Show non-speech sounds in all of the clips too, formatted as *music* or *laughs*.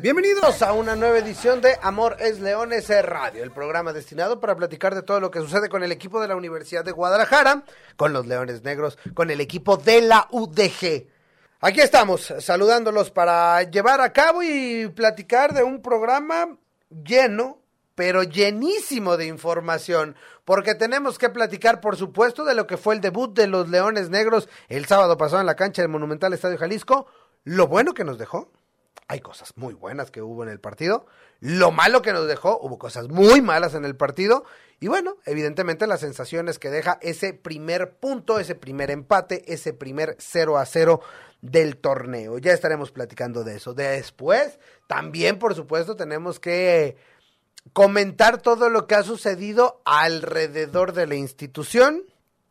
Bienvenidos a una nueva edición de Amor es Leones Radio, el programa destinado para platicar de todo lo que sucede con el equipo de la Universidad de Guadalajara, con los Leones Negros, con el equipo de la UDG. Aquí estamos, saludándolos para llevar a cabo y platicar de un programa lleno, pero llenísimo de información, porque tenemos que platicar, por supuesto, de lo que fue el debut de los Leones Negros el sábado pasado en la cancha del Monumental Estadio Jalisco, lo bueno que nos dejó hay cosas muy buenas que hubo en el partido. Lo malo que nos dejó, hubo cosas muy malas en el partido. Y bueno, evidentemente las sensaciones que deja ese primer punto, ese primer empate, ese primer 0 a 0 del torneo. Ya estaremos platicando de eso. Después, también, por supuesto, tenemos que comentar todo lo que ha sucedido alrededor de la institución,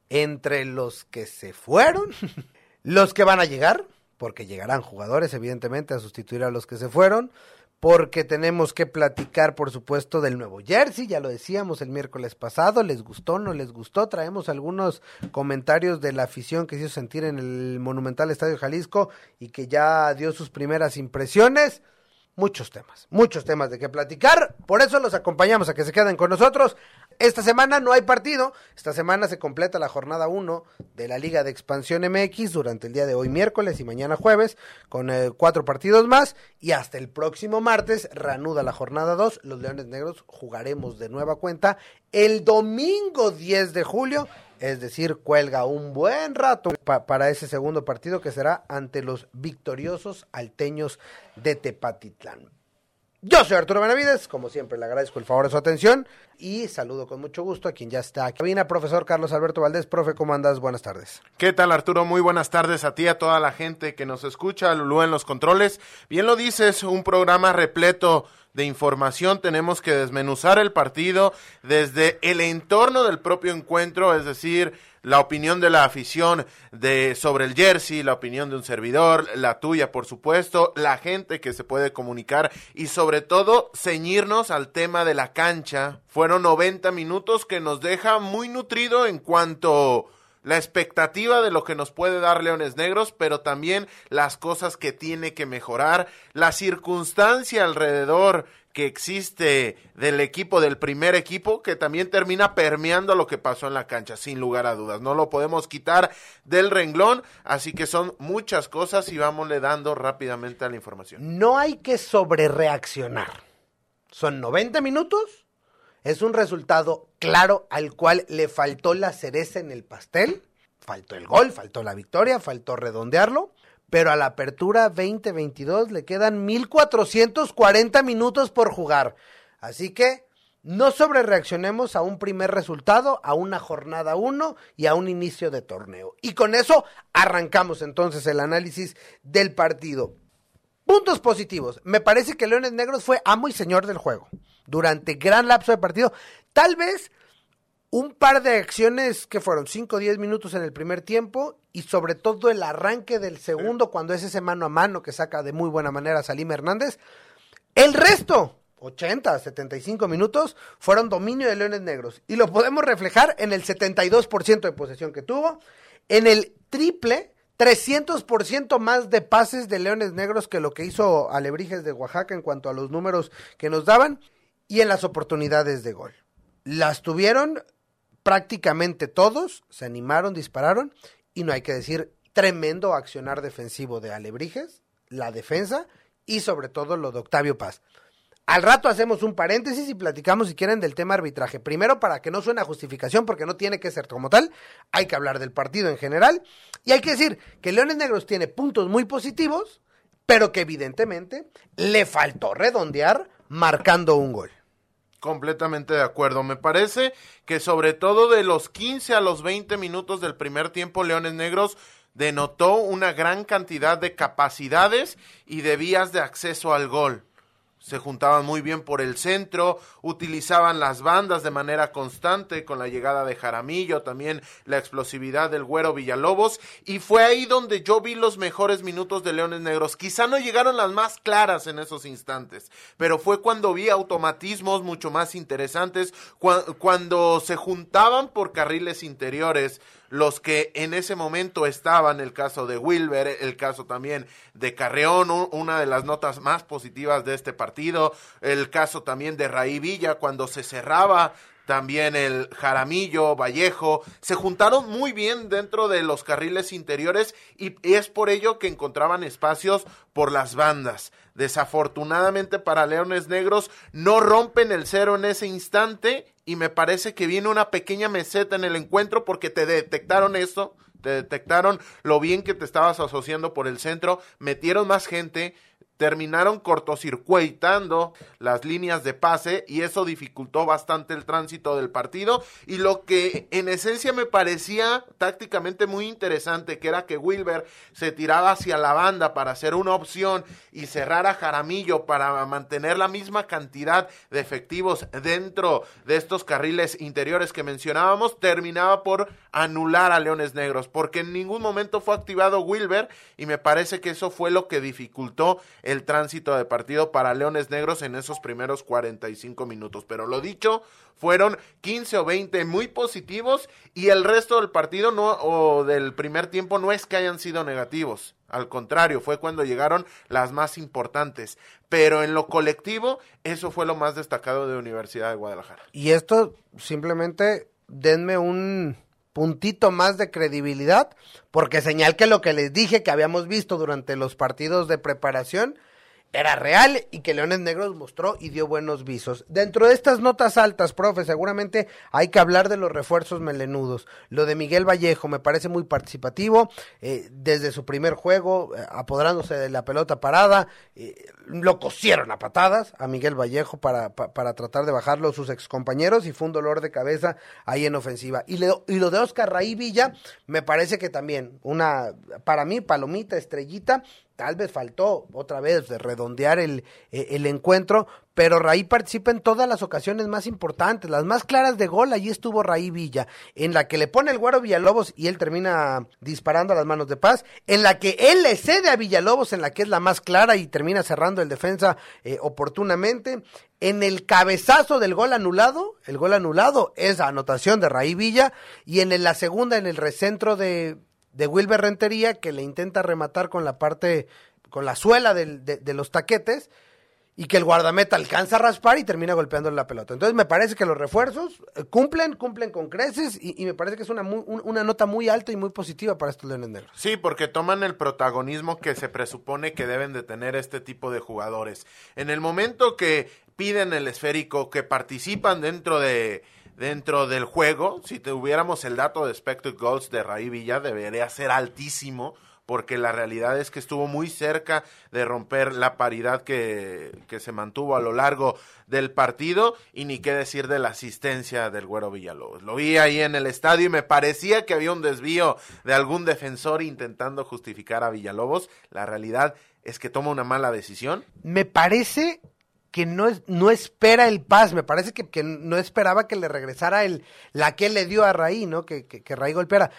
entre los que se fueron, *laughs* los que van a llegar porque llegarán jugadores, evidentemente, a sustituir a los que se fueron, porque tenemos que platicar, por supuesto, del nuevo jersey, ya lo decíamos el miércoles pasado, les gustó, no les gustó, traemos algunos comentarios de la afición que se hizo sentir en el Monumental Estadio Jalisco y que ya dio sus primeras impresiones muchos temas, muchos temas de qué platicar. Por eso los acompañamos a que se queden con nosotros. Esta semana no hay partido. Esta semana se completa la jornada 1 de la Liga de Expansión MX durante el día de hoy miércoles y mañana jueves con eh, cuatro partidos más. Y hasta el próximo martes reanuda la jornada 2. Los Leones Negros jugaremos de nueva cuenta el domingo 10 de julio es decir, cuelga un buen rato para ese segundo partido que será ante los victoriosos alteños de Tepatitlán. Yo soy Arturo Benavides, como siempre le agradezco el favor de su atención y saludo con mucho gusto a quien ya está aquí. Cabina, profesor Carlos Alberto Valdés, profe, ¿cómo andas? Buenas tardes. ¿Qué tal Arturo? Muy buenas tardes a ti, a toda la gente que nos escucha, Lulú en los controles. Bien lo dices, un programa repleto de información, tenemos que desmenuzar el partido desde el entorno del propio encuentro, es decir, la opinión de la afición de sobre el jersey, la opinión de un servidor, la tuya, por supuesto, la gente que se puede comunicar y sobre todo ceñirnos al tema de la cancha. Fueron 90 minutos que nos deja muy nutrido en cuanto la expectativa de lo que nos puede dar Leones Negros, pero también las cosas que tiene que mejorar, la circunstancia alrededor que existe del equipo, del primer equipo, que también termina permeando lo que pasó en la cancha, sin lugar a dudas. No lo podemos quitar del renglón, así que son muchas cosas y vámosle dando rápidamente a la información. No hay que sobrereaccionar. Son 90 minutos es un resultado claro al cual le faltó la cereza en el pastel. Faltó el gol, faltó la victoria, faltó redondearlo. Pero a la apertura 2022 le quedan 1440 minutos por jugar. Así que no sobrereaccionemos a un primer resultado, a una jornada 1 y a un inicio de torneo. Y con eso arrancamos entonces el análisis del partido. Puntos positivos. Me parece que Leones Negros fue amo y señor del juego durante gran lapso de partido. Tal vez un par de acciones que fueron 5 o 10 minutos en el primer tiempo y sobre todo el arranque del segundo cuando es ese mano a mano que saca de muy buena manera Salim Hernández. El resto, 80, 75 minutos, fueron dominio de Leones Negros y lo podemos reflejar en el 72% de posesión que tuvo, en el triple 300% más de pases de Leones Negros que lo que hizo Alebrijes de Oaxaca en cuanto a los números que nos daban y en las oportunidades de gol. Las tuvieron prácticamente todos, se animaron, dispararon y no hay que decir tremendo accionar defensivo de Alebrijes, la defensa y sobre todo lo de Octavio Paz. Al rato hacemos un paréntesis y platicamos si quieren del tema arbitraje. Primero para que no suene a justificación porque no tiene que ser como tal, hay que hablar del partido en general y hay que decir que Leones Negros tiene puntos muy positivos, pero que evidentemente le faltó redondear marcando un gol. Completamente de acuerdo. Me parece que sobre todo de los 15 a los 20 minutos del primer tiempo, Leones Negros denotó una gran cantidad de capacidades y de vías de acceso al gol. Se juntaban muy bien por el centro, utilizaban las bandas de manera constante con la llegada de Jaramillo, también la explosividad del Güero Villalobos, y fue ahí donde yo vi los mejores minutos de Leones Negros. Quizá no llegaron las más claras en esos instantes, pero fue cuando vi automatismos mucho más interesantes, cuando se juntaban por carriles interiores, los que en ese momento estaban, el caso de Wilber, el caso también de Carreón, una de las notas más positivas de este partido, el caso también de Raí Villa cuando se cerraba también el Jaramillo, Vallejo, se juntaron muy bien dentro de los carriles interiores y es por ello que encontraban espacios por las bandas. Desafortunadamente para Leones Negros no rompen el cero en ese instante y me parece que viene una pequeña meseta en el encuentro porque te detectaron esto, te detectaron lo bien que te estabas asociando por el centro, metieron más gente, terminaron cortocircuitando las líneas de pase y eso dificultó bastante el tránsito del partido. Y lo que en esencia me parecía tácticamente muy interesante que era que Wilber se tiraba hacia la banda para hacer una opción y cerrar a Jaramillo para mantener la misma cantidad de efectivos dentro de estos carriles interiores que mencionábamos terminaba por anular a Leones Negros porque en ningún momento fue activado Wilber y me parece que eso fue lo que dificultó el tránsito de partido para Leones Negros en esos primeros 45 minutos. Pero lo dicho, fueron 15 o 20 muy positivos y el resto del partido no, o del primer tiempo no es que hayan sido negativos. Al contrario, fue cuando llegaron las más importantes. Pero en lo colectivo, eso fue lo más destacado de Universidad de Guadalajara. Y esto simplemente denme un puntito más de credibilidad, porque señal que lo que les dije que habíamos visto durante los partidos de preparación era real y que Leones Negros mostró y dio buenos visos. Dentro de estas notas altas, profe, seguramente hay que hablar de los refuerzos melenudos. Lo de Miguel Vallejo me parece muy participativo, eh, desde su primer juego, eh, apoderándose de la pelota parada, eh, lo cosieron a patadas a Miguel Vallejo para, para tratar de bajarlo sus excompañeros y fue un dolor de cabeza ahí en ofensiva. Y, y lo de Oscar Raí Villa me parece que también una, para mí, palomita, estrellita, tal vez faltó otra vez de redondear el, eh, el, encuentro, pero Raí participa en todas las ocasiones más importantes, las más claras de gol, allí estuvo Raí Villa, en la que le pone el güero Villalobos y él termina disparando a las manos de paz, en la que él le cede a Villalobos, en la que es la más clara y termina cerrando el defensa eh, oportunamente, en el cabezazo del gol anulado, el gol anulado es anotación de Raí Villa, y en la segunda, en el recentro de, de Wilber Rentería que le intenta rematar con la parte, con la suela de, los taquetes y que el guardameta alcanza a raspar y termina golpeando la pelota. Entonces me parece que los refuerzos eh, cumplen, cumplen con creces y, me parece que es una, una nota muy alta y muy positiva para estos Leones Negros. Sí, porque toman el protagonismo que se presupone que deben de tener este tipo de jugadores. En el momento que piden el esférico, que participan dentro de dentro del juego, si tuviéramos el dato de expected goals de Raí Villa, debería ser altísimo, porque la realidad es que estuvo muy cerca de romper la paridad que, que, se mantuvo a lo largo del partido y ni qué decir de la asistencia del Güero Villalobos. Lo vi ahí en el estadio y me parecía que había un desvío de algún defensor intentando justificar a Villalobos. La realidad es que toma una mala decisión. Me parece que no, no espera el paz, me parece que, que, no esperaba que le regresara el, la que le dio a Raí, ¿no? Que, que, que Raí golpeara.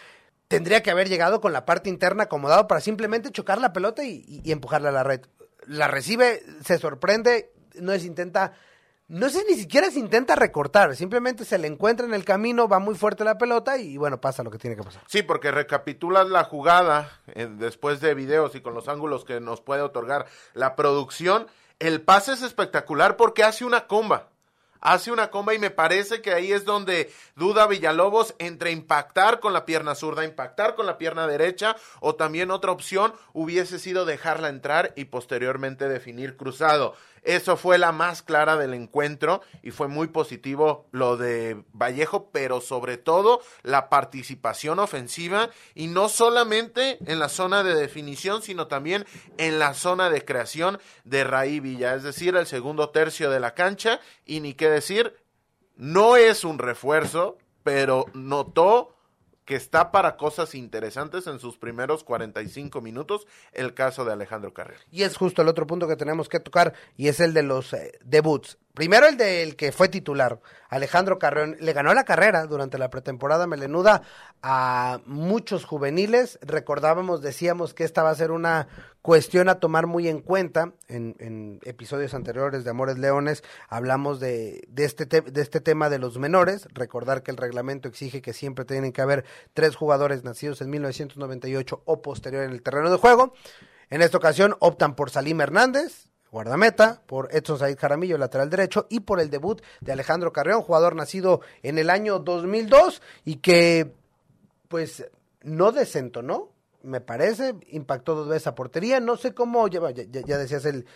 Tendría que haber llegado con la parte interna acomodado para simplemente chocar la pelota y, y, empujarla a la red. La recibe, se sorprende, no es intenta, no sé ni siquiera se intenta recortar, simplemente se le encuentra en el camino, va muy fuerte la pelota y bueno, pasa lo que tiene que pasar. Sí, porque recapitulas la jugada eh, después de videos y con los ángulos que nos puede otorgar la producción el pase es espectacular porque hace una comba. Hace una comba y me parece que ahí es donde duda Villalobos entre impactar con la pierna zurda, impactar con la pierna derecha o también otra opción hubiese sido dejarla entrar y posteriormente definir cruzado. Eso fue la más clara del encuentro y fue muy positivo lo de Vallejo, pero sobre todo la participación ofensiva y no solamente en la zona de definición, sino también en la zona de creación de Raí Villa, es decir, el segundo tercio de la cancha. Y ni qué decir, no es un refuerzo, pero notó que está para cosas interesantes en sus primeros 45 minutos, el caso de Alejandro Carrera. Y es justo el otro punto que tenemos que tocar y es el de los eh, debuts. Primero el del que fue titular, Alejandro Carreón, le ganó la carrera durante la pretemporada melenuda a muchos juveniles. Recordábamos, decíamos que esta va a ser una cuestión a tomar muy en cuenta. En, en episodios anteriores de Amores Leones hablamos de, de, este de este tema de los menores. Recordar que el reglamento exige que siempre tienen que haber tres jugadores nacidos en 1998 o posterior en el terreno de juego. En esta ocasión optan por Salim Hernández, guardameta, por Edson Said Jaramillo, lateral derecho, y por el debut de Alejandro Carreón, jugador nacido en el año 2002 y que, pues, no desentonó, me parece, impactó dos veces a portería, no sé cómo, ya, ya, ya decías el,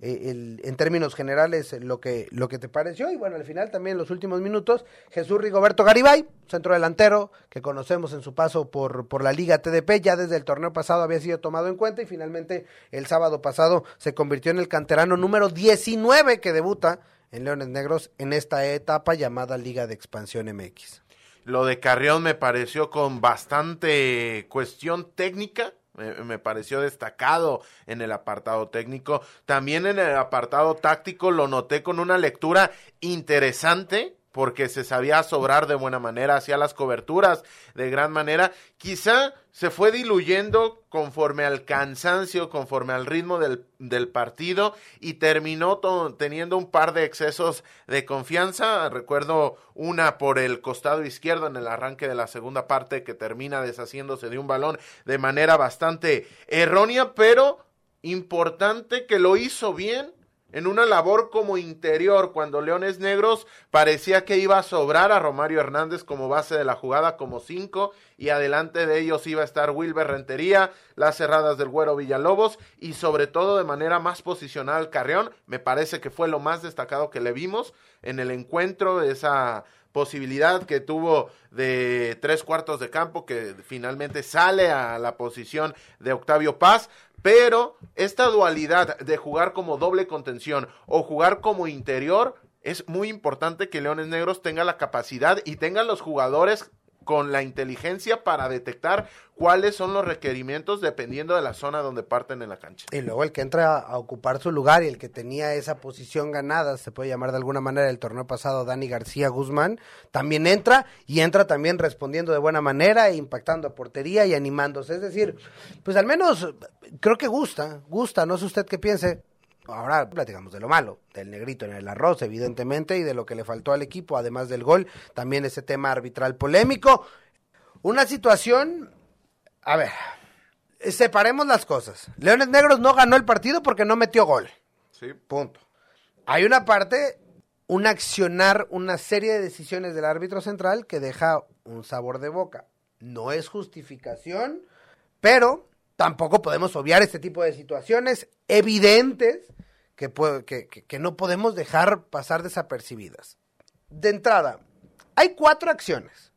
eh, el, en términos generales lo que, lo que te pareció. Y bueno, al final también los últimos minutos, Jesús Rigoberto Garibay, centro delantero, que conocemos en su paso por, por la Liga TDP, ya desde el torneo pasado había sido tomado en cuenta y finalmente el sábado pasado se convirtió en el canterano número 19 que debuta en Leones Negros en esta etapa llamada Liga de Expansión MX. Lo de Carrión me pareció con bastante cuestión técnica, me, pareció destacado en el apartado técnico. También en el apartado táctico lo noté con una lectura interesante porque se sabía sobrar de buena manera, hacía las coberturas de gran manera. Quizá se fue diluyendo conforme al cansancio, conforme al ritmo del, del partido y terminó teniendo un par de excesos de confianza. Recuerdo una por el costado izquierdo en el arranque de la segunda parte que termina deshaciéndose de un balón de manera bastante errónea, pero importante que lo hizo bien en una labor como interior, cuando Leones Negros parecía que iba a sobrar a Romario Hernández como base de la jugada como cinco, y adelante de ellos iba a estar Wilber Rentería, las cerradas del Güero Villalobos, y sobre todo de manera más posicional Carrión, me parece que fue lo más destacado que le vimos en el encuentro de esa posibilidad que tuvo de tres cuartos de campo que finalmente sale a la posición de Octavio Paz, pero esta dualidad de jugar como doble contención o jugar como interior es muy importante que Leones Negros tenga la capacidad y tenga los jugadores con la inteligencia para detectar cuáles son los requerimientos dependiendo de la zona donde parten en la cancha. Y luego el que entra a ocupar su lugar y el que tenía esa posición ganada, se puede llamar de alguna manera el torneo pasado, Dani García Guzmán, también entra y entra también respondiendo de buena manera, impactando a portería y animándose. Es decir, pues al menos creo que gusta, gusta, no sé usted qué piense, ahora platicamos de lo malo, del negrito en el arroz, evidentemente, y de lo que le faltó al equipo, además del gol, también ese tema arbitral polémico. Una situación, a ver, separemos las cosas. Leones Negros no ganó el partido porque no metió gol. Sí. Punto. Hay una parte, un accionar, una serie de decisiones del árbitro central que deja un sabor de boca. No es justificación, pero tampoco podemos obviar este tipo de situaciones evidentes que, que, no podemos dejar pasar desapercibidas. De entrada, hay cuatro acciones.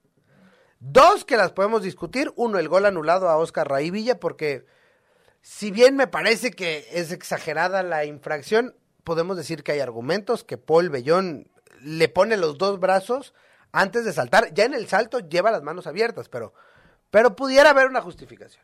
Dos que las podemos discutir. Uno, el gol anulado a Oscar Raivilla, porque si bien me parece que es exagerada la infracción, podemos decir que hay argumentos, que Paul Bellón le pone los dos brazos antes de saltar. Ya en el salto lleva las manos abiertas, pero, pero pudiera haber una justificación.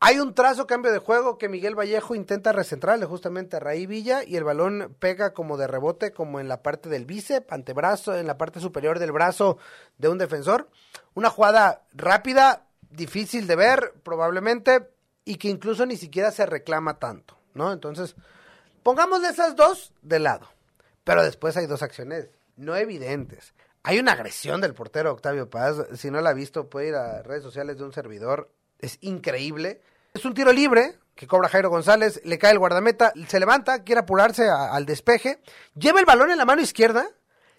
Hay un trazo cambio de juego que Miguel Vallejo intenta recentrarle justamente a Raí Villa y el balón pega como de rebote como en la parte del bíceps, antebrazo, en la parte superior del brazo de un defensor. Una jugada rápida, difícil de ver probablemente y que incluso ni siquiera se reclama tanto, ¿no? Entonces, pongamos esas dos de lado. Pero después hay dos acciones no evidentes. Hay una agresión del portero Octavio Paz, si no la ha visto puede ir a redes sociales de un servidor, es increíble es un tiro libre que cobra Jairo González, le cae el guardameta, se levanta, quiere apurarse al despeje, lleva el balón en la mano izquierda,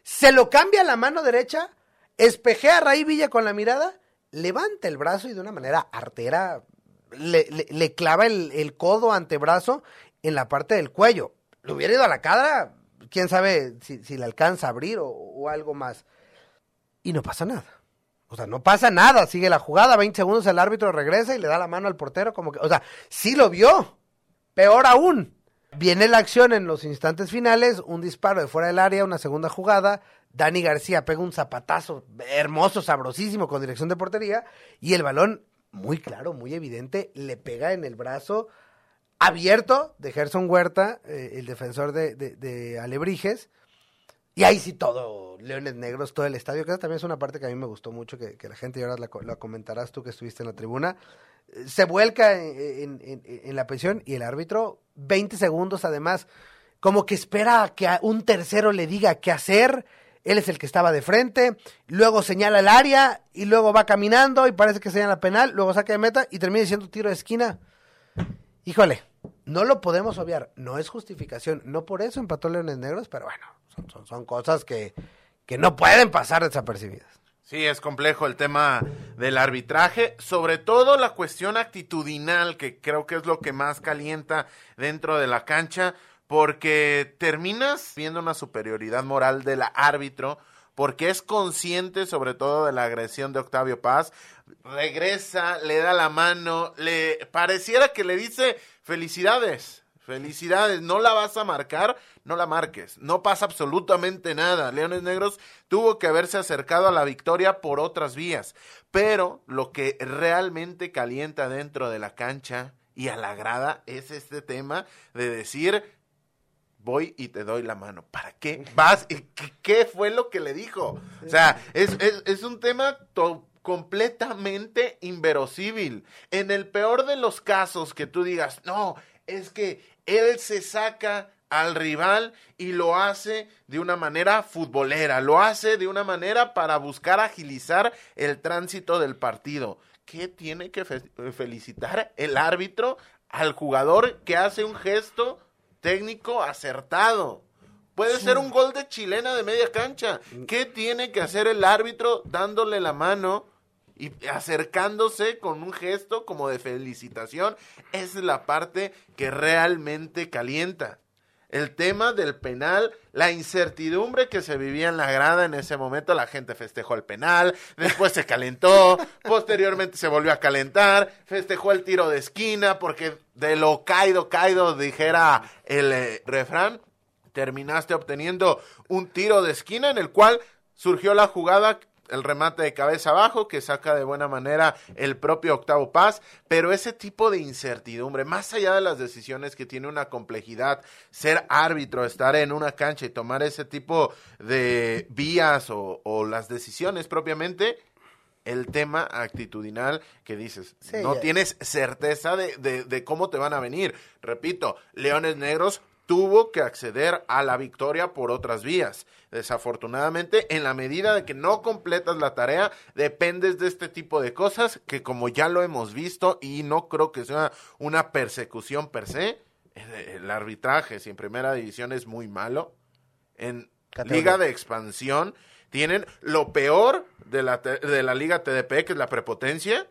se lo cambia a la mano derecha, espejea a Raí Villa con la mirada, levanta el brazo y de una manera artera le, clava el, codo antebrazo en la parte del cuello. Le hubiera ido a la cara, quién sabe si, le alcanza a abrir o algo más. Y no pasa nada. O sea, no pasa nada, sigue la jugada, 20 segundos el árbitro regresa y le da la mano al portero como que, o sea, sí lo vio. Peor aún, viene la acción en los instantes finales, un disparo de fuera del área, una segunda jugada Dani García pega un zapatazo hermoso, sabrosísimo con dirección de portería y el balón, muy claro, muy evidente, le pega en el brazo abierto de Gerson Huerta, eh, el defensor de, de, Alebrijes. Y ahí sí todo, Leones Negros, todo el estadio, que también es una parte que a mí me gustó mucho, que, la gente, y ahora la, comentarás tú que estuviste en la tribuna, se vuelca en, en, la pensión y el árbitro, 20 segundos además, como que espera que a un tercero le diga qué hacer, él es el que estaba de frente, luego señala el área y luego va caminando y parece que señala penal, luego saca de meta y termina diciendo tiro de esquina. Híjole, no lo podemos obviar, no es justificación, no por eso empató Leones Negros, pero bueno, son, cosas que, que no pueden pasar desapercibidas. Sí, es complejo el tema del arbitraje, sobre todo la cuestión actitudinal, que creo que es lo que más calienta dentro de la cancha, porque terminas viendo una superioridad moral del árbitro, porque es consciente sobre todo de la agresión de Octavio Paz, regresa, le da la mano, le pareciera que le dice felicidades, felicidades, no la vas a marcar, no la marques, no pasa absolutamente nada. Leones Negros tuvo que haberse acercado a la victoria por otras vías, pero lo que realmente calienta dentro de la cancha y a la grada es este tema de decir voy y te doy la mano. ¿Para qué vas? ¿Qué, fue lo que le dijo? O sea, es, es un tema completamente inverosímil. En el peor de los casos que tú digas, no, es que él se saca al rival y lo hace de una manera futbolera, lo hace de una manera para buscar agilizar el tránsito del partido. ¿Qué tiene que felicitar el árbitro al jugador que hace un gesto técnico acertado? Puede ser un gol de chilena de media cancha. ¿Qué tiene que hacer el árbitro dándole la mano y acercándose con un gesto como de felicitación, es la parte que realmente calienta. El tema del penal, la incertidumbre que se vivía en la grada en ese momento, la gente festejó el penal, después se calentó, *laughs* posteriormente se volvió a calentar, festejó el tiro de esquina, porque de lo caído, caído, dijera el eh, refrán, terminaste obteniendo un tiro de esquina en el cual surgió la jugada el remate de cabeza abajo que saca de buena manera el propio Octavo Paz, pero ese tipo de incertidumbre, más allá de las decisiones que tiene una complejidad, ser árbitro, estar en una cancha y tomar ese tipo de vías o, las decisiones propiamente, el tema actitudinal que dices, no tienes certeza de, de cómo te van a venir. Repito, Leones Negros tuvo que acceder a la victoria por otras vías. Desafortunadamente, en la medida de que no completas la tarea, dependes de este tipo de cosas que como ya lo hemos visto y no creo que sea una persecución per se, el arbitraje, si en primera división es muy malo, en liga de expansión tienen lo peor de la, de la liga TDP, que es la prepotencia,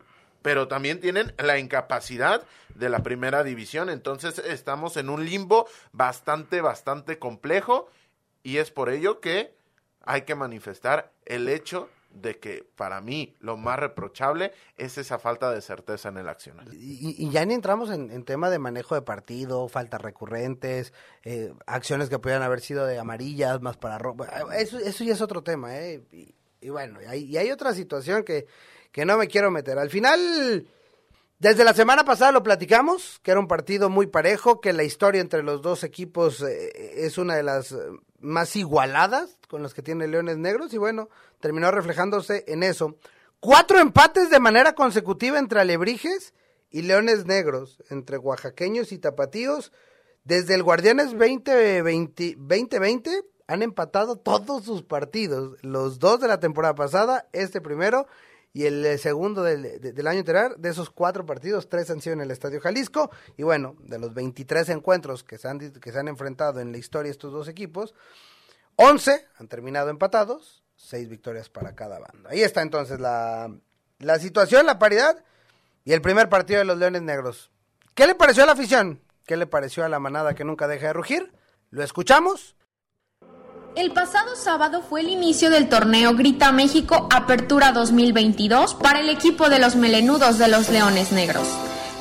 pero también tienen la incapacidad de la primera división. Entonces estamos en un limbo bastante, bastante complejo y es por ello que hay que manifestar el hecho de que para mí lo más reprochable es esa falta de certeza en el acción. Y, ya ni entramos en, tema de manejo de partido, faltas recurrentes, eh, acciones que pudieran haber sido de amarillas más para rojo. Eso, eso ya es otro tema, ¿eh? Y, bueno, y hay otra situación que que no me quiero meter. Al final, desde la semana pasada lo platicamos, que era un partido muy parejo, que la historia entre los dos equipos eh, es una de las eh, más igualadas con las que tiene Leones Negros y bueno, terminó reflejándose en eso. Cuatro empates de manera consecutiva entre Alebrijes y Leones Negros, entre oaxaqueños y tapatíos. Desde el Guardianes 2020, 2020 han empatado todos sus partidos, los dos de la temporada pasada, este primero y el eh, segundo del, año anterior, de esos cuatro partidos, tres han sido en el Estadio Jalisco. Y bueno, de los 23 encuentros que se han, que se han enfrentado en la historia estos dos equipos, 11 han terminado empatados, seis victorias para cada banda. Ahí está entonces la, la situación, la paridad y el primer partido de los Leones Negros. ¿Qué le pareció a la afición? ¿Qué le pareció a la manada que nunca deja de rugir? Lo escuchamos el pasado sábado fue el inicio del torneo Grita México Apertura 2022 para el equipo de los melenudos de los Leones Negros,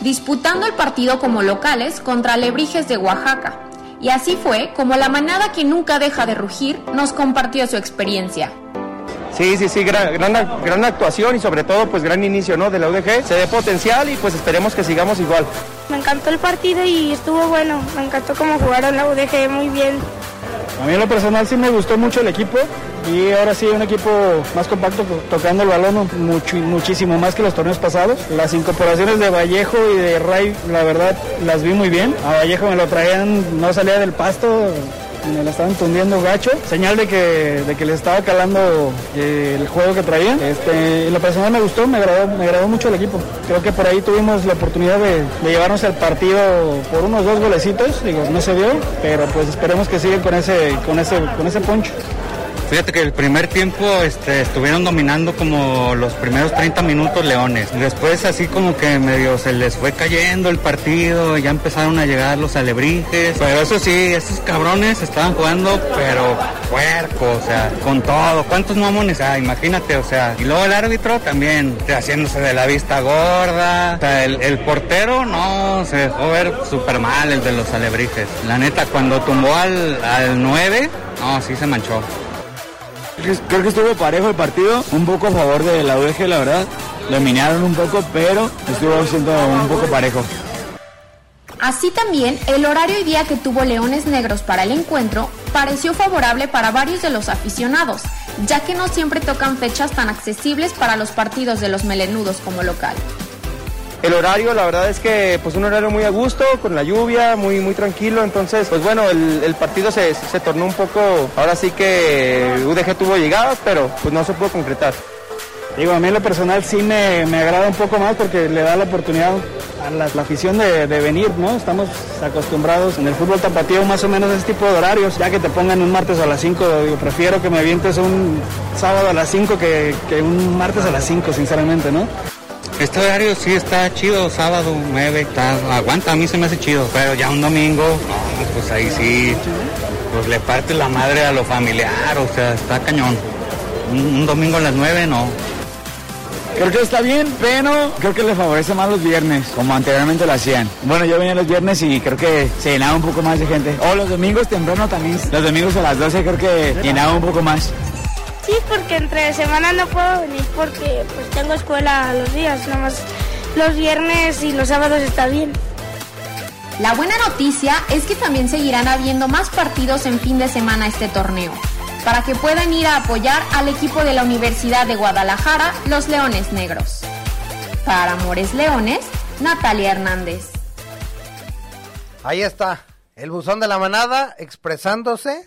disputando el partido como locales contra Lebrijes de Oaxaca Y así fue como la manada que nunca deja de rugir nos compartió su experiencia. Sí, sí, sí, gran, gran, actuación y sobre todo pues gran inicio ¿no? de la UDG. Se ve potencial y pues esperemos que sigamos igual. Me encantó el partido y estuvo bueno. Me encantó cómo jugaron la UDG muy bien. A mí en lo personal sí me gustó mucho el equipo y ahora sí un equipo más compacto tocando el balón muchísimo más que los torneos pasados. Las incorporaciones de Vallejo y de Ray la verdad las vi muy bien. A Vallejo me lo traían, no salía del pasto, me la estaban tundiendo gacho, señal de que, de que les estaba calando eh, el juego que traían. Este, la personal me gustó, me agradó, me agradó mucho el equipo. Creo que por ahí tuvimos la oportunidad de, llevarnos el partido por unos dos golecitos, digo, no se dio, pero pues esperemos que sigan con ese, con ese, con ese poncho. Fíjate que el primer tiempo este, estuvieron dominando como los primeros 30 minutos Leones. Después así como que medio se les fue cayendo el partido, ya empezaron a llegar los alebrijes. Pero eso sí, estos cabrones estaban jugando pero puerco, o sea, con todo. ¿Cuántos mamones? Ah, imagínate, o sea. Y luego el árbitro también haciéndose de la vista gorda. O sea, el, portero no, se dejó ver súper mal el de los alebrijes. La neta, cuando tumbó al, al 9, no, sí se manchó. Creo que estuvo parejo el partido, un poco a favor de la UEG, la verdad. Dominaron un poco, pero estuvo siendo un poco parejo. Así también, el horario y día que tuvo Leones Negros para el encuentro pareció favorable para varios de los aficionados, ya que no siempre tocan fechas tan accesibles para los partidos de los melenudos como local. El horario, la verdad es que pues un horario muy a gusto, con la lluvia, muy, muy tranquilo. Entonces, pues bueno, el, partido se, se, tornó un poco, ahora sí que UDG tuvo llegadas, pero pues no se pudo concretar. Digo, a mí en lo personal sí me, agrada un poco más porque le da la oportunidad a la, afición de, venir, ¿no? Estamos acostumbrados en el fútbol tapatío más o menos a ese tipo de horarios, ya que te pongan un martes a las 5, digo, prefiero que me avientes un sábado a las 5 que, que un martes a las 5, sinceramente, ¿no? Este horario sí está chido, sábado 9, está, aguanta, a mí se me hace chido, pero ya un domingo, no, pues ahí sí, pues le parte la madre a lo familiar, o sea, está cañón. Un, domingo a las 9, no. Creo que está bien, pero creo que le favorece más los viernes, como anteriormente lo hacían. Bueno, yo venía los viernes y creo que se llenaba un poco más de gente. O los domingos temprano también. Los domingos a las 12 creo que llenaba un poco más. Sí, porque entre semana no puedo venir porque pues tengo escuela los días, nada más los viernes y los sábados está bien. La buena noticia es que también seguirán habiendo más partidos en fin de semana este torneo, para que puedan ir a apoyar al equipo de la Universidad de Guadalajara, los Leones Negros. Para Amores Leones, Natalia Hernández. Ahí está, el buzón de la manada expresándose,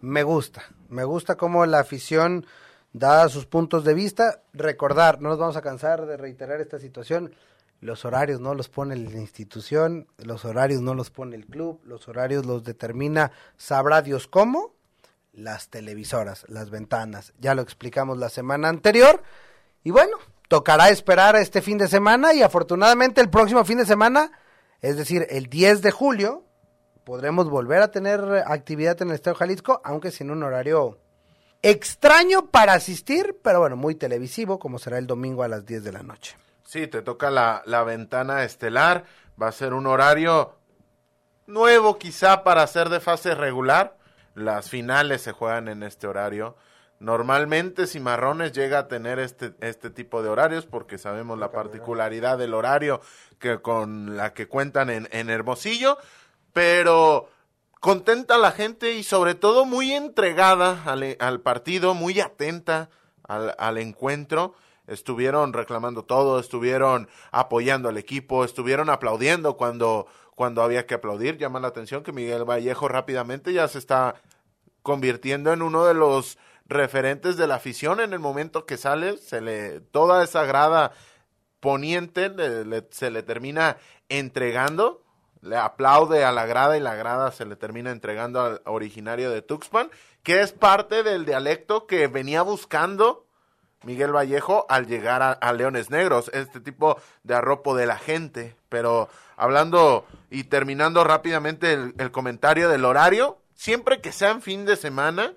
me gusta. Me gusta cómo la afición da sus puntos de vista. Recordar, no nos vamos a cansar de reiterar esta situación. Los horarios no los pone la institución, los horarios no los pone el club, los horarios los determina, sabrá Dios cómo, las televisoras, las ventanas. Ya lo explicamos la semana anterior. Y bueno, tocará esperar este fin de semana y afortunadamente el próximo fin de semana, es decir, el 10 de julio, podremos volver a tener actividad en el Estadio Jalisco, aunque sin un horario extraño para asistir, pero bueno, muy televisivo, como será el domingo a las 10 de la noche. Sí, te toca la, la ventana estelar, va a ser un horario nuevo quizá para ser de fase regular. Las finales se juegan en este horario. Normalmente Cimarrones llega a tener este, este tipo de horarios porque sabemos la particularidad del horario que con la que cuentan en, en Hermosillo, pero contenta la gente y sobre todo muy entregada al, partido, muy atenta al, al, encuentro. Estuvieron reclamando todo, estuvieron apoyando al equipo, estuvieron aplaudiendo cuando, cuando había que aplaudir. Llama la atención que Miguel Vallejo rápidamente ya se está convirtiendo en uno de los referentes de la afición en el momento que sale, se le toda esa grada poniente se le termina entregando le aplaude a la grada y la grada se le termina entregando al originario de Tuxpan, que es parte del dialecto que venía buscando Miguel Vallejo al llegar a, Leones Negros, este tipo de arropo de la gente. Pero hablando y terminando rápidamente el, el comentario del horario, siempre que sea en fin de semana,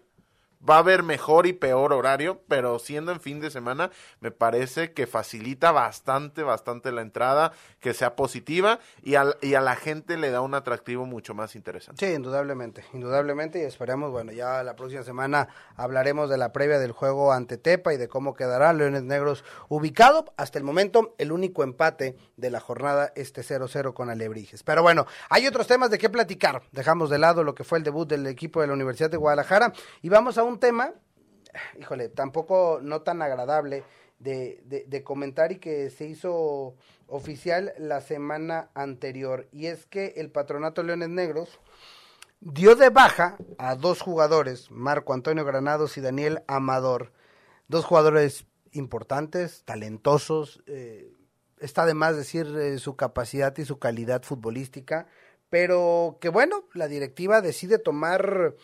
va a haber mejor y peor horario, pero siendo en fin de semana, me parece que facilita bastante, bastante la entrada, que sea positiva y, al, y a la gente le da un atractivo mucho más interesante. Sí, indudablemente, indudablemente y esperamos, bueno, ya la próxima semana hablaremos de la previa del juego ante Tepa y de cómo quedará Leones Negros ubicado. Hasta el momento, el único empate de la jornada este 0-0 con Alebrijes. Pero bueno, hay otros temas de qué platicar. Dejamos de lado lo que fue el debut del equipo de la Universidad de Guadalajara y vamos a un tema, híjole, tampoco no tan agradable de, de, comentar y que se hizo oficial la semana anterior. Y es que el Patronato Leones Negros dio de baja a dos jugadores, Marco Antonio Granados y Daniel Amador, dos jugadores importantes, talentosos, eh, está de más decir eh, su capacidad y su calidad futbolística, pero que bueno, la directiva decide tomar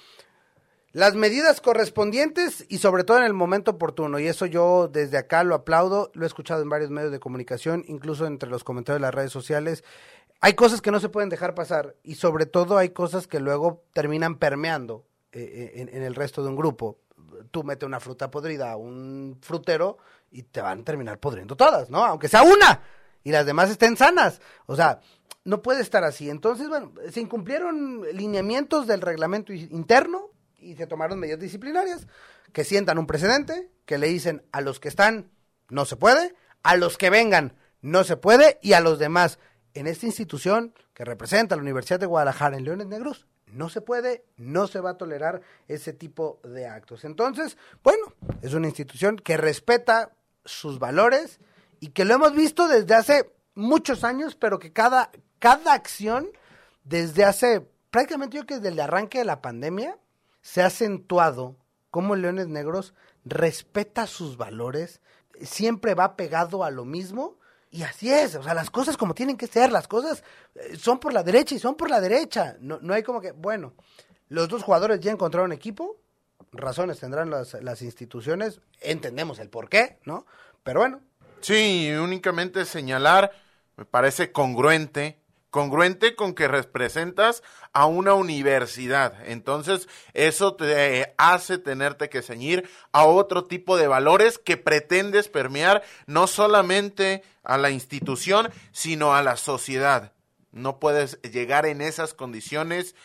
las medidas correspondientes y sobre todo en el momento oportuno. Y eso yo desde acá lo aplaudo, lo he escuchado en varios medios de comunicación, incluso entre los comentarios de las redes sociales. Hay cosas que no se pueden dejar pasar y sobre todo hay cosas que luego terminan permeando eh, eh, en, el resto de un grupo. Tú metes una fruta podrida a un frutero y te van a terminar podriendo todas, ¿no? Aunque sea una y las demás estén sanas. O sea, no puede estar así. Entonces, bueno, se incumplieron lineamientos del reglamento interno y se tomaron medidas disciplinarias que sientan un precedente, que le dicen a los que están no se puede, a los que vengan no se puede y a los demás en esta institución que representa la Universidad de Guadalajara en Leones Negros no se puede, no se va a tolerar ese tipo de actos. Entonces, bueno, es una institución que respeta sus valores y que lo hemos visto desde hace muchos años, pero que cada, cada acción desde hace prácticamente yo que desde el arranque de la pandemia se ha acentuado cómo Leones Negros respeta sus valores, siempre va pegado a lo mismo. Y así es, o sea, las cosas como tienen que ser, las cosas eh, son por la derecha y son por la derecha. No, no hay como que, bueno, los dos jugadores ya encontraron equipo, razones tendrán las, las instituciones, entendemos el por qué, ¿no? Pero bueno. Sí, únicamente señalar, me parece congruente congruente con que representas a una universidad. Entonces, eso te hace tenerte que ceñir a otro tipo de valores que pretendes permear no solamente a la institución, sino a la sociedad. No puedes llegar en esas condiciones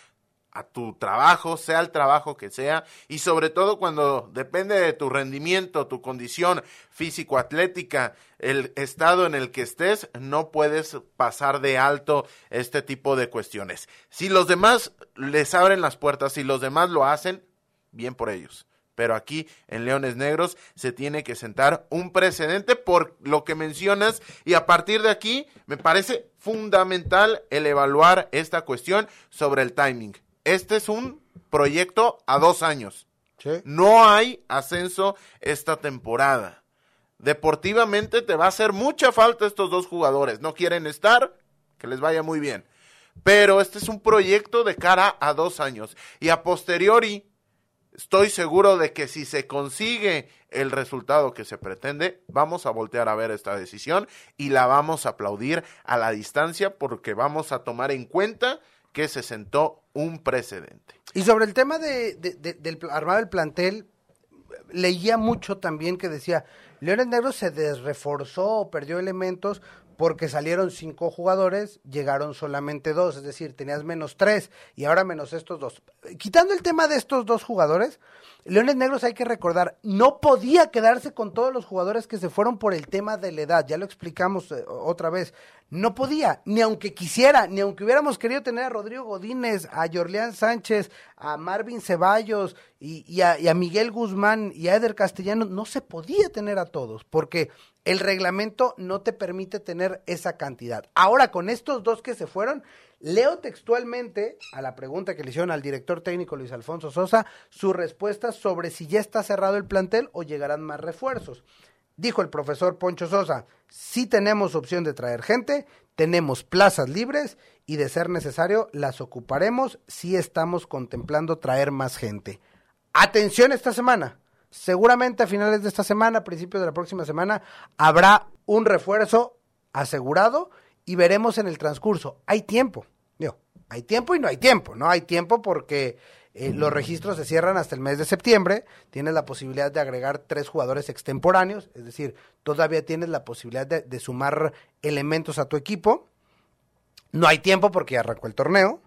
a tu trabajo, sea el trabajo que sea, y sobre todo cuando depende de tu rendimiento, tu condición físico-atlética, el estado en el que estés, no puedes pasar de alto este tipo de cuestiones. Si los demás les abren las puertas, si los demás lo hacen, bien por ellos. Pero aquí en Leones Negros se tiene que sentar un precedente por lo que mencionas y a partir de aquí me parece fundamental el evaluar esta cuestión sobre el timing este es un proyecto a dos años. No hay ascenso esta temporada. Deportivamente te va a hacer mucha falta estos dos jugadores. No quieren estar, que les vaya muy bien. Pero este es un proyecto de cara a dos años. Y a posteriori, estoy seguro de que si se consigue el resultado que se pretende, vamos a voltear a ver esta decisión y la vamos a aplaudir a la distancia porque vamos a tomar en cuenta que se sentó un precedente. Y sobre el tema de, del armado del plantel, leía mucho también que decía, Leones Negros se desreforzó o perdió elementos porque salieron cinco jugadores, llegaron solamente dos, es decir, tenías menos tres y ahora menos estos dos. Quitando el tema de estos dos jugadores, Leones Negros hay que recordar, no podía quedarse con todos los jugadores que se fueron por el tema de la edad, ya lo explicamos eh, otra vez, no podía, ni aunque quisiera, ni aunque hubiéramos querido tener a Rodrigo Godínez, a Jorleán Sánchez, a Marvin Ceballos y, a, Miguel Guzmán y a Eder Castellanos, no se podía tener a todos, porque el reglamento no te permite tener esa cantidad. Ahora, con estos dos que se fueron, leo textualmente a la pregunta que le hicieron al director técnico Luis Alfonso Sosa, su respuesta sobre si ya está cerrado el plantel o llegarán más refuerzos. Dijo el profesor Poncho Sosa, si tenemos opción de traer gente, tenemos plazas libres y de ser necesario las ocuparemos si estamos contemplando traer más gente. Atención esta semana seguramente a finales de esta semana, a principios de la próxima semana, habrá un refuerzo asegurado y veremos en el transcurso. Hay tiempo, digo, hay tiempo y no hay tiempo, ¿no? Hay tiempo porque Eh, los registros se cierran hasta el mes de septiembre. Tienes la posibilidad de agregar tres jugadores extemporáneos, es decir, todavía tienes la posibilidad de, sumar elementos a tu equipo. No hay tiempo porque ya arrancó el torneo,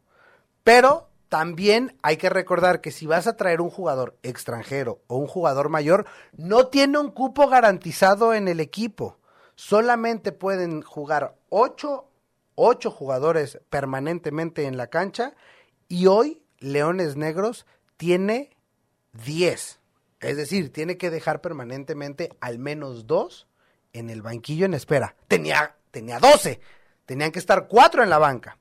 pero también hay que recordar que si vas a traer un jugador extranjero o un jugador mayor, no tiene un cupo garantizado en el equipo. Solamente pueden jugar ocho, ocho jugadores permanentemente en la cancha y hoy Leones Negros tiene 10. Es decir, tiene que dejar permanentemente al menos dos en el banquillo en espera. Tenía, tenía 12. Tenían que estar cuatro en la banca.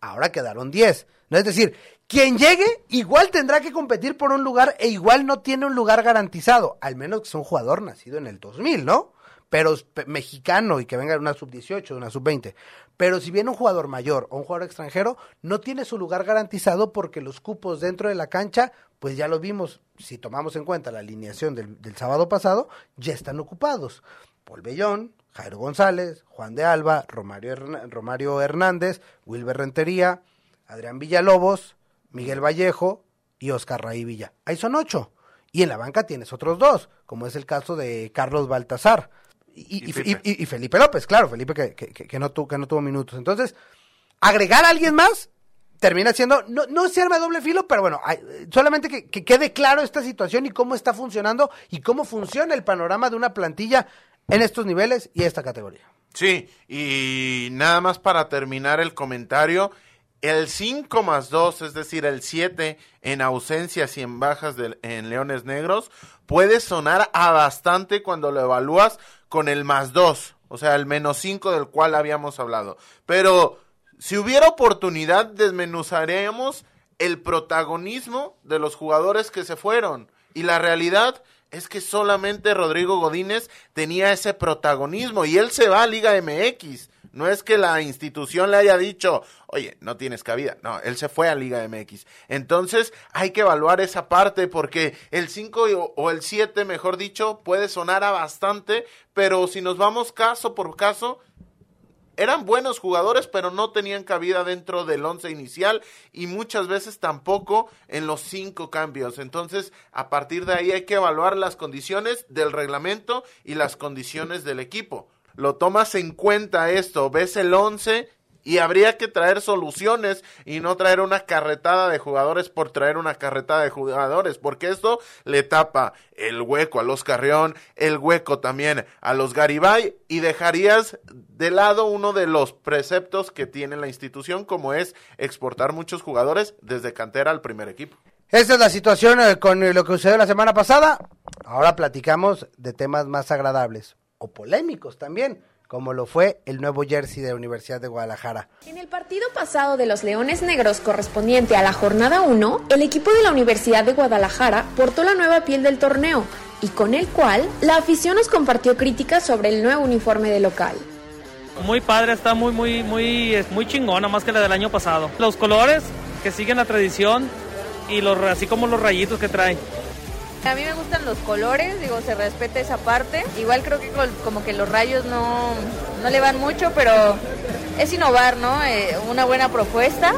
Ahora quedaron 10. ¿no? Es decir, quien llegue igual tendrá que competir por un lugar e igual no tiene un lugar garantizado. Al menos que sea un jugador nacido en el 2000, ¿no? Pero mexicano y que venga de una sub-18, de una sub-20. Pero si viene un jugador mayor o un jugador extranjero, no tiene su lugar garantizado porque los cupos dentro de la cancha, pues ya lo vimos, si tomamos en cuenta la alineación del, sábado pasado, ya están ocupados. Paul Bellón, Jairo González, Juan de Alba, Romario, Romario Hernández, Wilber Rentería, Adrián Villalobos, Miguel Vallejo y Oscar Raí Villa. Ahí son ocho. Y en la banca tienes otros dos, como es el caso de Carlos Baltasar. Y, y, Felipe. López, claro, Felipe que, que, no tuvo, que no tuvo minutos. Entonces, agregar a alguien más termina siendo, no, no se arma doble filo, pero bueno, solamente que, que, quede claro esta situación y cómo está funcionando y cómo funciona el panorama de una plantilla en estos niveles y esta categoría. Sí, y nada más para terminar el comentario, el 5 más 2, es decir, el 7 en ausencias y en bajas de, en Leones Negros, puede sonar a bastante cuando lo evalúas con el más 2, o sea, el menos 5 del cual habíamos hablado. Pero si hubiera oportunidad, desmenuzaremos el protagonismo de los jugadores que se fueron. Y la realidad es que solamente Rodrigo Godínez tenía ese protagonismo y él se va a Liga MX. No es que la institución le haya dicho, oye, no tienes cabida. No, él se fue a Liga MX. Entonces hay que evaluar esa parte porque el 5 o el 7, mejor dicho, puede sonar a bastante, pero si nos vamos caso por caso, eran buenos jugadores, pero no tenían cabida dentro del once inicial y muchas veces tampoco en los cinco cambios. Entonces, a partir de ahí hay que evaluar las condiciones del reglamento y las condiciones del equipo lo tomas en cuenta esto, ves el 11 y habría que traer soluciones y no traer una carretada de jugadores por traer una carretada de jugadores, porque esto le tapa el hueco a los Carrión, el hueco también a los Garibay y dejarías de lado uno de los preceptos que tiene la institución como es exportar muchos jugadores desde cantera al primer equipo. Esta es la situación eh, con lo que sucedió la semana pasada. Ahora platicamos de temas más agradables o polémicos también, como lo fue el nuevo jersey de la Universidad de Guadalajara. En el partido pasado de los Leones Negros correspondiente a la jornada 1, el equipo de la Universidad de Guadalajara portó la nueva piel del torneo y con el cual la afición nos compartió críticas sobre el nuevo uniforme de local. Muy padre, está muy, muy, muy, muy chingona, más que la del año pasado. Los colores que siguen la tradición y los, así como los rayitos que trae. A mí me gustan los colores, digo, se respeta esa parte. Igual creo que como que los rayos no, no le van mucho, pero es innovar, ¿no? Eh, una buena propuesta.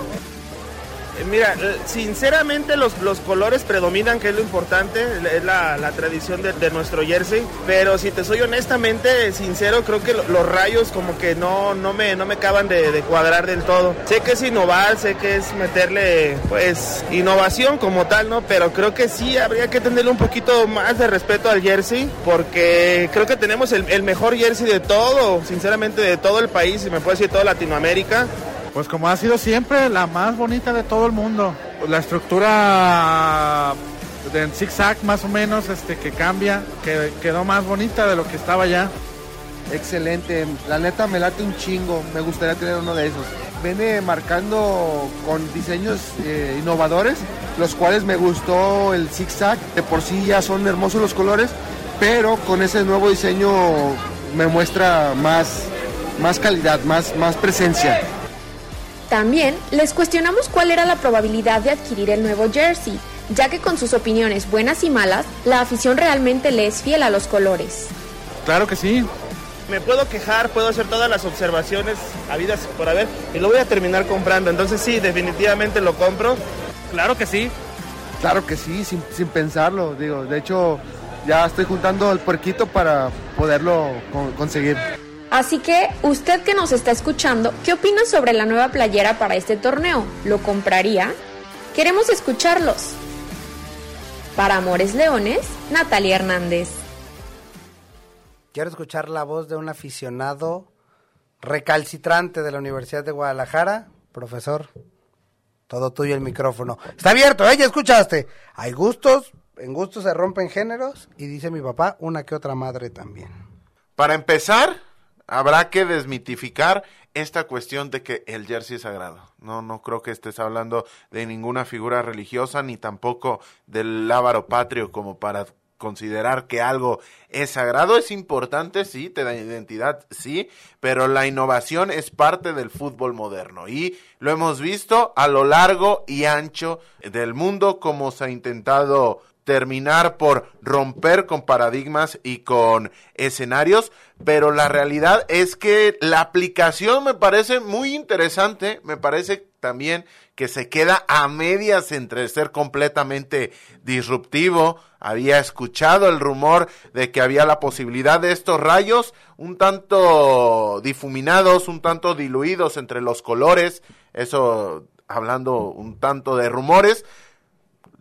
Mira, eh, sinceramente los, los colores predominan, que es lo importante, es la, tradición de, nuestro jersey, pero si te soy honestamente sincero, creo que los rayos como que no, no, me, no me acaban de, cuadrar del todo. Sé que es innovar, sé que es meterle pues innovación como tal, ¿no? Pero creo que sí habría que tenerle un poquito más de respeto al jersey, porque creo que tenemos el, el mejor jersey de todo, sinceramente de todo el país, y me puedo decir toda Latinoamérica. Pues como ha sido siempre, la más bonita de todo el mundo. La estructura de zigzag más o menos este que cambia, que quedó más bonita de lo que estaba ya. Excelente, la neta me late un chingo, me gustaría tener uno de esos. Viene marcando con diseños eh, innovadores, los cuales me gustó el zigzag, de por sí ya son hermosos los colores, pero con ese nuevo diseño me muestra más, más calidad, más, más presencia. También les cuestionamos cuál era la probabilidad de adquirir el nuevo jersey, ya que con sus opiniones buenas y malas, la afición realmente le es fiel a los colores. Claro que sí. Me puedo quejar, puedo hacer todas las observaciones habidas por haber y lo voy a terminar comprando. Entonces sí, definitivamente lo compro. Claro que sí. Claro que sí, sin, sin pensarlo, digo, de hecho ya estoy juntando el puerquito para poderlo con- conseguir. Así que, usted que nos está escuchando, ¿qué opina sobre la nueva playera para este torneo? ¿Lo compraría? Queremos escucharlos. Para Amores Leones, Natalia Hernández. Quiero escuchar la voz de un aficionado recalcitrante de la Universidad de Guadalajara. Profesor, todo tuyo el micrófono. Está abierto, ¿eh? Ya escuchaste. Hay gustos, en gustos se rompen géneros y dice mi papá, una que otra madre también. Para empezar, habrá que desmitificar esta cuestión de que el jersey es sagrado. No, no creo que estés hablando de ninguna figura religiosa ni tampoco del lábaro patrio como para considerar que algo es sagrado. Es importante, sí, te da identidad, sí, pero la innovación es parte del fútbol moderno y lo hemos visto a lo largo y ancho del mundo como se ha intentado terminar por romper con paradigmas y con escenarios, pero la realidad es que la aplicación me parece muy interesante, me parece también que se queda a medias entre ser completamente disruptivo, había escuchado el rumor de que había la posibilidad de estos rayos un tanto difuminados, un tanto diluidos entre los colores, eso hablando un tanto de rumores,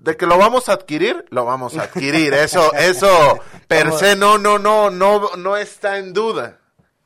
de que lo vamos a adquirir, lo vamos a adquirir. *laughs* Eso, eso per se no, no, no, no, no está en duda.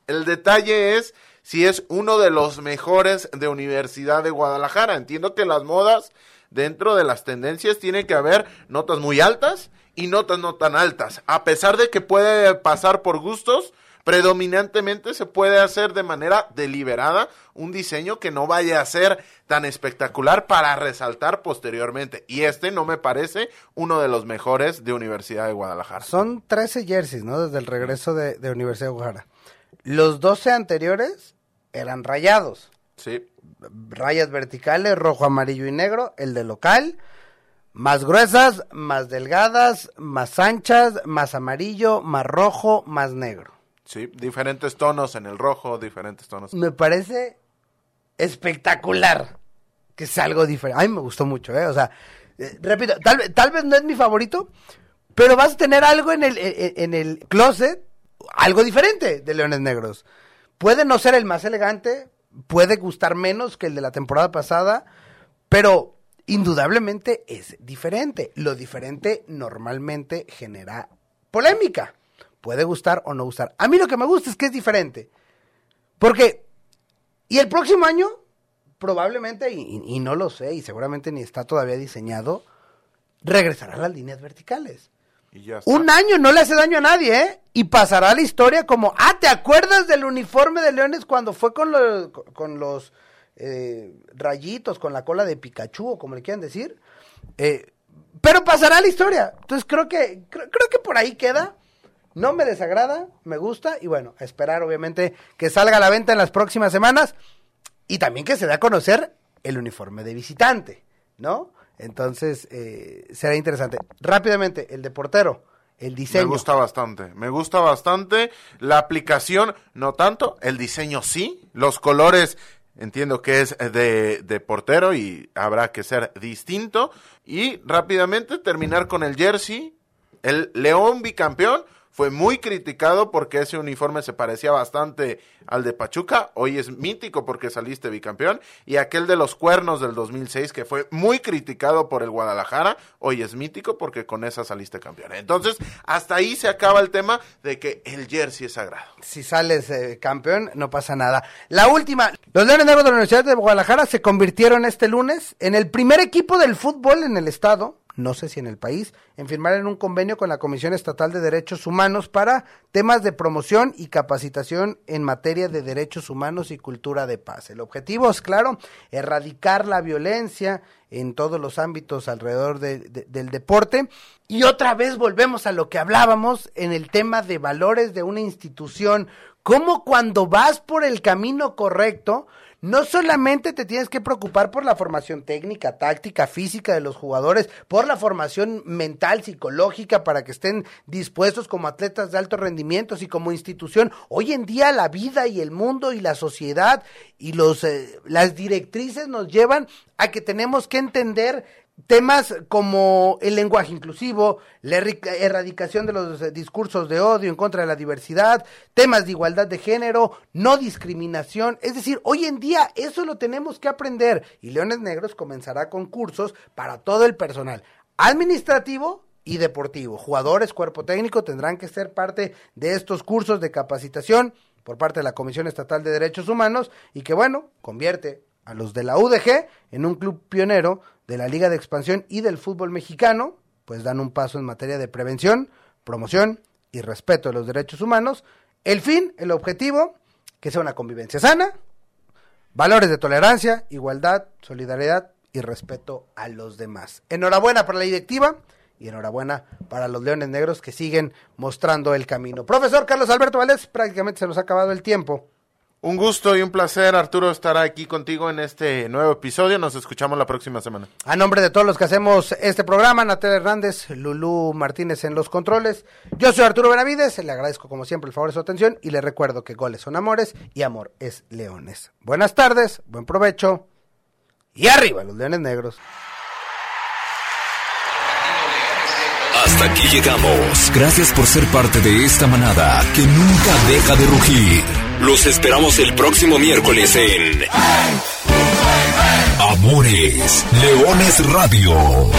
El detalle es si es uno de los mejores de Universidad de Guadalajara. Entiendo que las modas dentro de las tendencias tiene que haber notas muy altas y notas no tan altas. A pesar de que puede pasar por gustos, predominantemente se puede hacer de manera deliberada un diseño que no vaya a ser tan espectacular para resaltar posteriormente. Y este no me parece uno de los mejores de Universidad de Guadalajara. Son 13 jerseys, ¿no? Desde el regreso de, de Universidad de Guadalajara. Los 12 anteriores eran rayados. Sí. Rayas verticales, rojo, amarillo y negro. El de local, más gruesas, más delgadas, más anchas, más amarillo, más rojo, más negro. Sí, diferentes tonos en el rojo, diferentes tonos. Me parece espectacular que es algo diferente. A mí me gustó mucho, ¿eh? O sea, eh, repito, tal, tal vez no es mi favorito, pero vas a tener algo en el, en el closet, algo diferente de Leones Negros. Puede no ser el más elegante, puede gustar menos que el de la temporada pasada, pero indudablemente es diferente. Lo diferente normalmente genera polémica. Puede gustar o no gustar. A mí lo que me gusta es que es diferente. Porque, y el próximo año, probablemente, y, no lo sé, y seguramente ni está todavía diseñado, regresarán las líneas verticales. Y ya está. Un año no le hace daño a nadie, ¿eh? Y pasará a la historia como, ah, ¿te acuerdas del uniforme de Leones cuando fue con los, con los eh, rayitos, con la cola de Pikachu, o como le quieran decir? Eh, pero pasará a la historia. Entonces creo que, creo, creo que por ahí queda. No me desagrada, me gusta, y bueno, esperar obviamente que salga a la venta en las próximas semanas y también que se dé a conocer el uniforme de visitante, ¿no? Entonces, eh, será interesante. Rápidamente, el de portero, el diseño. Me gusta bastante, me gusta bastante. La aplicación, no tanto. El diseño sí. Los colores, entiendo que es de, de portero y habrá que ser distinto. Y rápidamente terminar con el jersey. El León bicampeón fue muy criticado porque ese uniforme se parecía bastante al de Pachuca. Hoy es mítico porque saliste bicampeón. Y aquel de los cuernos del 2006 que fue muy criticado por el Guadalajara. Hoy es mítico porque con esa saliste campeón. Entonces, hasta ahí se acaba el tema de que el jersey es sagrado. Si sales eh, campeón, no pasa nada. La última, los Leones de la Universidad de Guadalajara se convirtieron este lunes en el primer equipo del fútbol en el estado, no sé si en el país, en firmar en un convenio con la Comisión Estatal de Derechos Humanos para temas de promoción y capacitación en materia de derechos humanos y cultura de paz. El objetivo es, claro, erradicar la violencia en todos los ámbitos alrededor de- de- del deporte. Y otra vez volvemos a lo que hablábamos en el tema de valores de una institución, como cuando vas por el camino correcto, no solamente te tienes que preocupar por la formación técnica, táctica, física de los jugadores, por la formación mental, psicológica, para que estén dispuestos como atletas de alto rendimiento y como institución. Hoy en día la vida y el mundo y la sociedad y los, eh, las directrices nos llevan a que tenemos que entender temas como el lenguaje inclusivo, la erradicación de los discursos de odio en contra de la diversidad, temas de igualdad de género, no discriminación. Es decir, hoy en día eso lo tenemos que aprender y Leones Negros comenzará con cursos para todo el personal administrativo y deportivo. Jugadores, cuerpo técnico tendrán que ser parte de estos cursos de capacitación por parte de la Comisión Estatal de Derechos Humanos y que bueno, convierte a los de la UDG en un club pionero de la Liga de Expansión y del fútbol mexicano, pues dan un paso en materia de prevención, promoción y respeto de los derechos humanos. El fin, el objetivo, que sea una convivencia sana, valores de tolerancia, igualdad, solidaridad y respeto a los demás. Enhorabuena para la directiva y enhorabuena para los Leones Negros que siguen mostrando el camino. Profesor Carlos Alberto Valdés, prácticamente se nos ha acabado el tiempo. Un gusto y un placer, Arturo, estar aquí contigo en este nuevo episodio. Nos escuchamos la próxima semana. A nombre de todos los que hacemos este programa, Natal Hernández, Lulú Martínez en los controles, yo soy Arturo Benavides, le agradezco como siempre el favor de su atención y le recuerdo que goles son amores y amor es leones. Buenas tardes, buen provecho y arriba los leones negros. Hasta aquí llegamos. Gracias por ser parte de esta manada que nunca deja de rugir. Los esperamos el próximo miércoles en Amores Leones Radio.